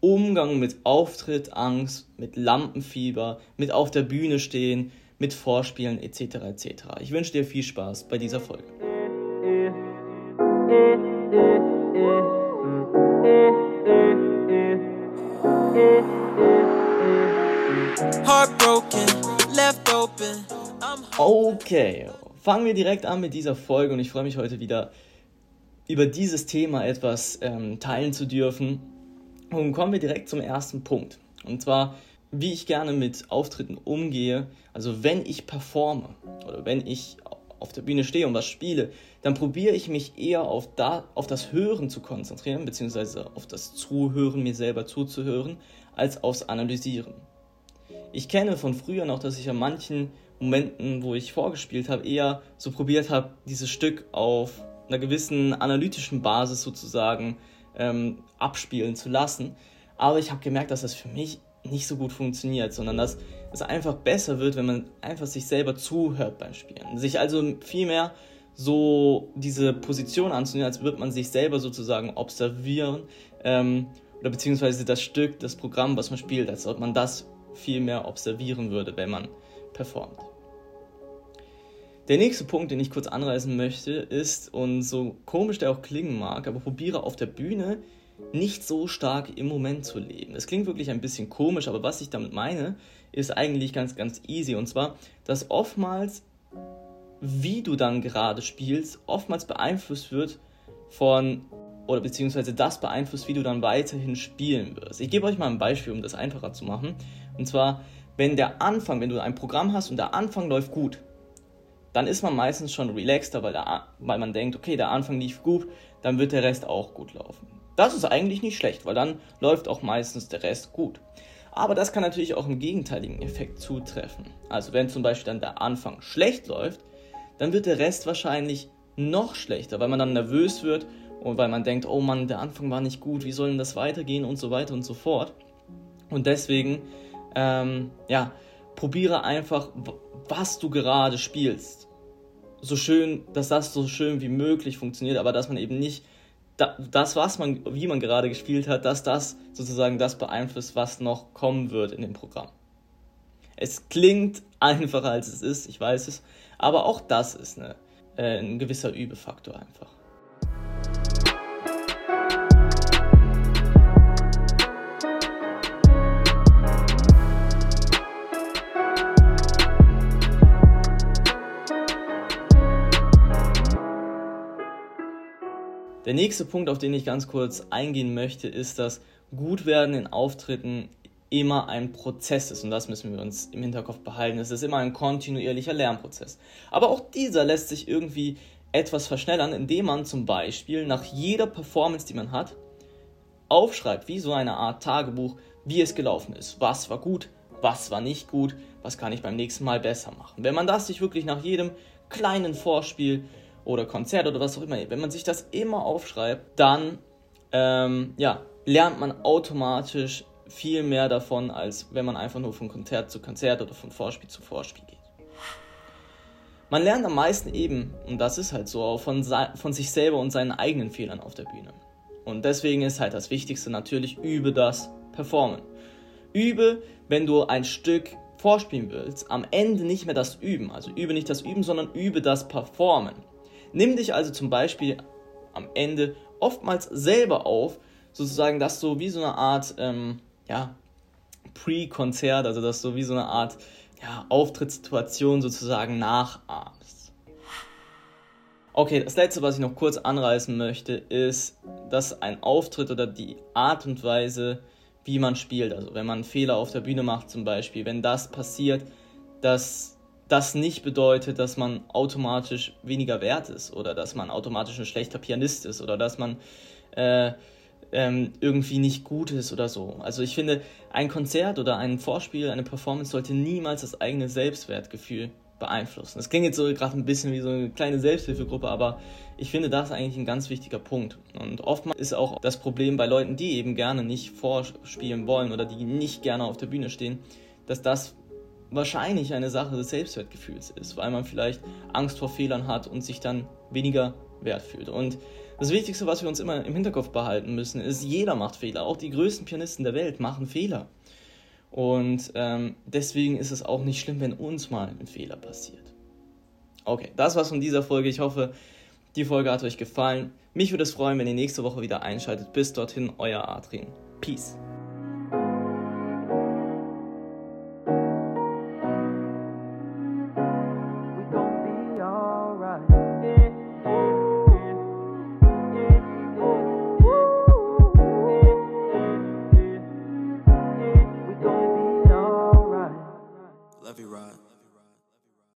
Umgang mit Auftrittangst, mit Lampenfieber, mit auf der Bühne stehen, mit Vorspielen etc. etc. Ich wünsche dir viel Spaß bei dieser Folge. Okay, fangen wir direkt an mit dieser Folge und ich freue mich heute wieder über dieses Thema etwas ähm, teilen zu dürfen. Und kommen wir direkt zum ersten Punkt. Und zwar, wie ich gerne mit Auftritten umgehe. Also wenn ich performe oder wenn ich auf der Bühne stehe und was spiele, dann probiere ich mich eher auf, da, auf das Hören zu konzentrieren, beziehungsweise auf das Zuhören, mir selber zuzuhören, als aufs Analysieren. Ich kenne von früher noch, dass ich an manchen Momenten, wo ich vorgespielt habe, eher so probiert habe, dieses Stück auf einer gewissen analytischen Basis sozusagen ähm, abspielen zu lassen. Aber ich habe gemerkt, dass das für mich nicht so gut funktioniert, sondern dass es einfach besser wird, wenn man einfach sich selber zuhört beim Spielen. Sich also vielmehr so diese Position anzunehmen, als würde man sich selber sozusagen observieren ähm, oder beziehungsweise das Stück, das Programm, was man spielt, als ob man das viel mehr observieren würde, wenn man performt. Der nächste Punkt, den ich kurz anreißen möchte, ist, und so komisch der auch klingen mag, aber probiere auf der Bühne nicht so stark im Moment zu leben. Das klingt wirklich ein bisschen komisch, aber was ich damit meine, ist eigentlich ganz, ganz easy. Und zwar, dass oftmals, wie du dann gerade spielst, oftmals beeinflusst wird von, oder beziehungsweise das beeinflusst, wie du dann weiterhin spielen wirst. Ich gebe euch mal ein Beispiel, um das einfacher zu machen. Und zwar, wenn der Anfang, wenn du ein Programm hast und der Anfang läuft gut, dann ist man meistens schon relaxter, weil, der, weil man denkt, okay, der Anfang lief gut, dann wird der Rest auch gut laufen. Das ist eigentlich nicht schlecht, weil dann läuft auch meistens der Rest gut. Aber das kann natürlich auch im gegenteiligen Effekt zutreffen. Also wenn zum Beispiel dann der Anfang schlecht läuft, dann wird der Rest wahrscheinlich noch schlechter, weil man dann nervös wird und weil man denkt, oh Mann, der Anfang war nicht gut, wie soll denn das weitergehen und so weiter und so fort. Und deswegen, ähm, ja, probiere einfach, was du gerade spielst. So schön, dass das so schön wie möglich funktioniert, aber dass man eben nicht da, das, was man, wie man gerade gespielt hat, dass das sozusagen das beeinflusst, was noch kommen wird in dem Programm. Es klingt einfacher als es ist, ich weiß es, aber auch das ist eine, äh, ein gewisser Übefaktor einfach. Der nächste Punkt, auf den ich ganz kurz eingehen möchte, ist, dass Gutwerden in Auftritten immer ein Prozess ist und das müssen wir uns im Hinterkopf behalten. Es ist immer ein kontinuierlicher Lernprozess. Aber auch dieser lässt sich irgendwie etwas verschnellern, indem man zum Beispiel nach jeder Performance, die man hat, aufschreibt, wie so eine Art Tagebuch, wie es gelaufen ist. Was war gut, was war nicht gut, was kann ich beim nächsten Mal besser machen. Wenn man das sich wirklich nach jedem kleinen Vorspiel oder Konzert oder was auch immer, wenn man sich das immer aufschreibt, dann ähm, ja, lernt man automatisch viel mehr davon, als wenn man einfach nur von Konzert zu Konzert oder von Vorspiel zu Vorspiel geht. Man lernt am meisten eben, und das ist halt so, auch von, von sich selber und seinen eigenen Fehlern auf der Bühne. Und deswegen ist halt das Wichtigste natürlich, übe das Performen. Übe, wenn du ein Stück vorspielen willst, am Ende nicht mehr das Üben. Also übe nicht das Üben, sondern übe das Performen. Nimm dich also zum Beispiel am Ende oftmals selber auf, sozusagen, dass du wie so eine Art, ähm, ja, Pre-Konzert, also dass du wie so eine Art ja, Auftrittssituation sozusagen nachahmst. Okay, das letzte, was ich noch kurz anreißen möchte, ist, dass ein Auftritt oder die Art und Weise, wie man spielt, also wenn man Fehler auf der Bühne macht zum Beispiel, wenn das passiert, dass das nicht bedeutet, dass man automatisch weniger wert ist oder dass man automatisch ein schlechter Pianist ist oder dass man äh, ähm, irgendwie nicht gut ist oder so. Also ich finde, ein Konzert oder ein Vorspiel, eine Performance sollte niemals das eigene Selbstwertgefühl beeinflussen. Das klingt jetzt so gerade ein bisschen wie so eine kleine Selbsthilfegruppe, aber ich finde, das eigentlich ein ganz wichtiger Punkt. Und oftmals ist auch das Problem bei Leuten, die eben gerne nicht vorspielen wollen oder die nicht gerne auf der Bühne stehen, dass das wahrscheinlich eine Sache des Selbstwertgefühls ist, weil man vielleicht Angst vor Fehlern hat und sich dann weniger wert fühlt. Und das Wichtigste, was wir uns immer im Hinterkopf behalten müssen, ist, jeder macht Fehler. Auch die größten Pianisten der Welt machen Fehler. Und ähm, deswegen ist es auch nicht schlimm, wenn uns mal ein Fehler passiert. Okay, das war's von dieser Folge. Ich hoffe, die Folge hat euch gefallen. Mich würde es freuen, wenn ihr nächste Woche wieder einschaltet. Bis dorthin, euer Adrian. Peace.